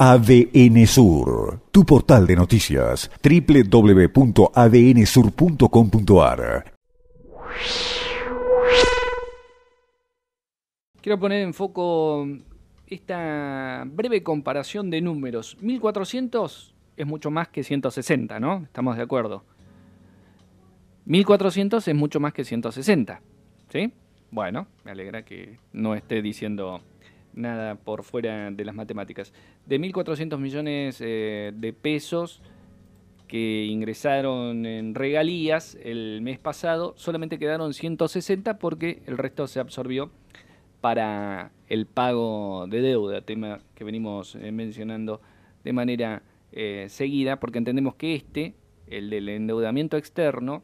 ADN Sur, tu portal de noticias, www.adnsur.com.ar. Quiero poner en foco esta breve comparación de números. 1400 es mucho más que 160, ¿no? Estamos de acuerdo. 1400 es mucho más que 160, ¿sí? Bueno, me alegra que no esté diciendo nada por fuera de las matemáticas. De 1.400 millones eh, de pesos que ingresaron en regalías el mes pasado, solamente quedaron 160 porque el resto se absorbió para el pago de deuda, tema que venimos eh, mencionando de manera eh, seguida, porque entendemos que este, el del endeudamiento externo,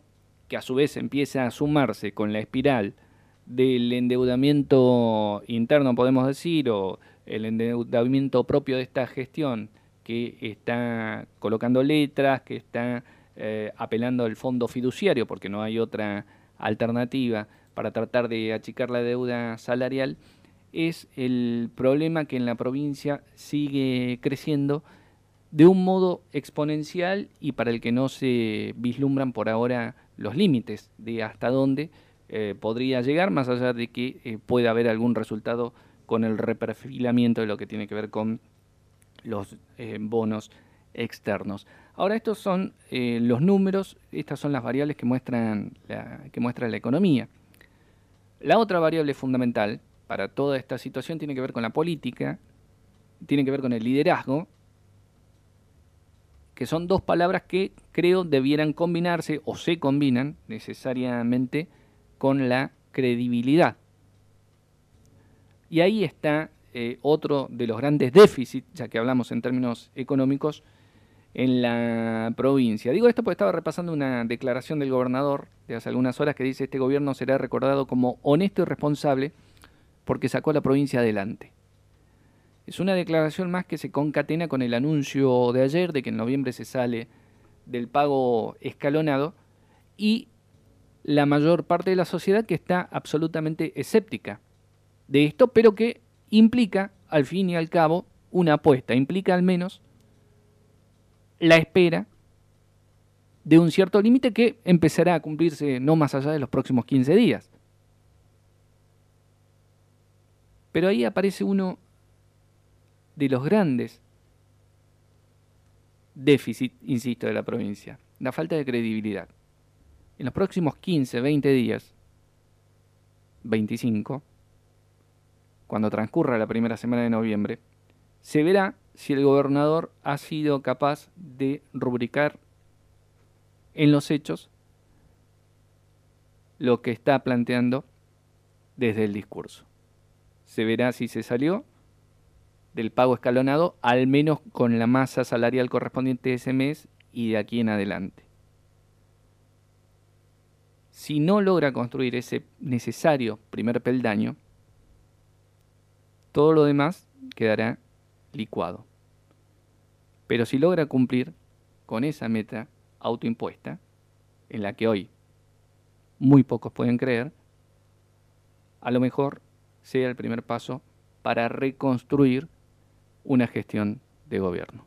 que a su vez empieza a sumarse con la espiral del endeudamiento interno, podemos decir, o el endeudamiento propio de esta gestión, que está colocando letras, que está eh, apelando al fondo fiduciario, porque no hay otra alternativa para tratar de achicar la deuda salarial, es el problema que en la provincia sigue creciendo de un modo exponencial y para el que no se vislumbran por ahora los límites de hasta dónde eh, podría llegar, más allá de que eh, pueda haber algún resultado con el reperfilamiento de lo que tiene que ver con los eh, bonos externos. Ahora estos son los números, estas son las variables que muestran que muestra la economía. La otra variable fundamental para toda esta situación tiene que ver con la política, tiene que ver con el liderazgo, que son dos palabras que creo debieran combinarse o se combinan necesariamente con la credibilidad. Y ahí está eh, otro de los grandes déficits, ya que hablamos en términos económicos, en la provincia. Digo esto porque estaba repasando una declaración del gobernador de hace algunas horas que dice este gobierno será recordado como honesto y responsable porque sacó a la provincia adelante. Es una declaración más que se concatena con el anuncio de ayer de que en noviembre se sale del pago escalonado y la mayor parte de la sociedad que está absolutamente escéptica de esto, pero que implica, al fin y al cabo, una apuesta, implica al menos la espera de un cierto límite que empezará a cumplirse no más allá de los próximos 15 días. Pero ahí aparece uno de los grandes déficits, insisto, de la provincia, la falta de credibilidad en los próximos 15, 20 días, 25, cuando transcurra la primera semana de noviembre, se verá si el gobernador ha sido capaz de rubricar en los hechos lo que está planteando desde el discurso. Se verá si se salió del pago escalonado, al menos con la masa salarial correspondiente de ese mes y de aquí en adelante si no logra construir ese necesario primer peldaño, todo lo demás quedará licuado. Pero si logra cumplir con esa meta autoimpuesta, en la que hoy muy pocos pueden creer, a lo mejor sea el primer paso para reconstruir una gestión de gobierno.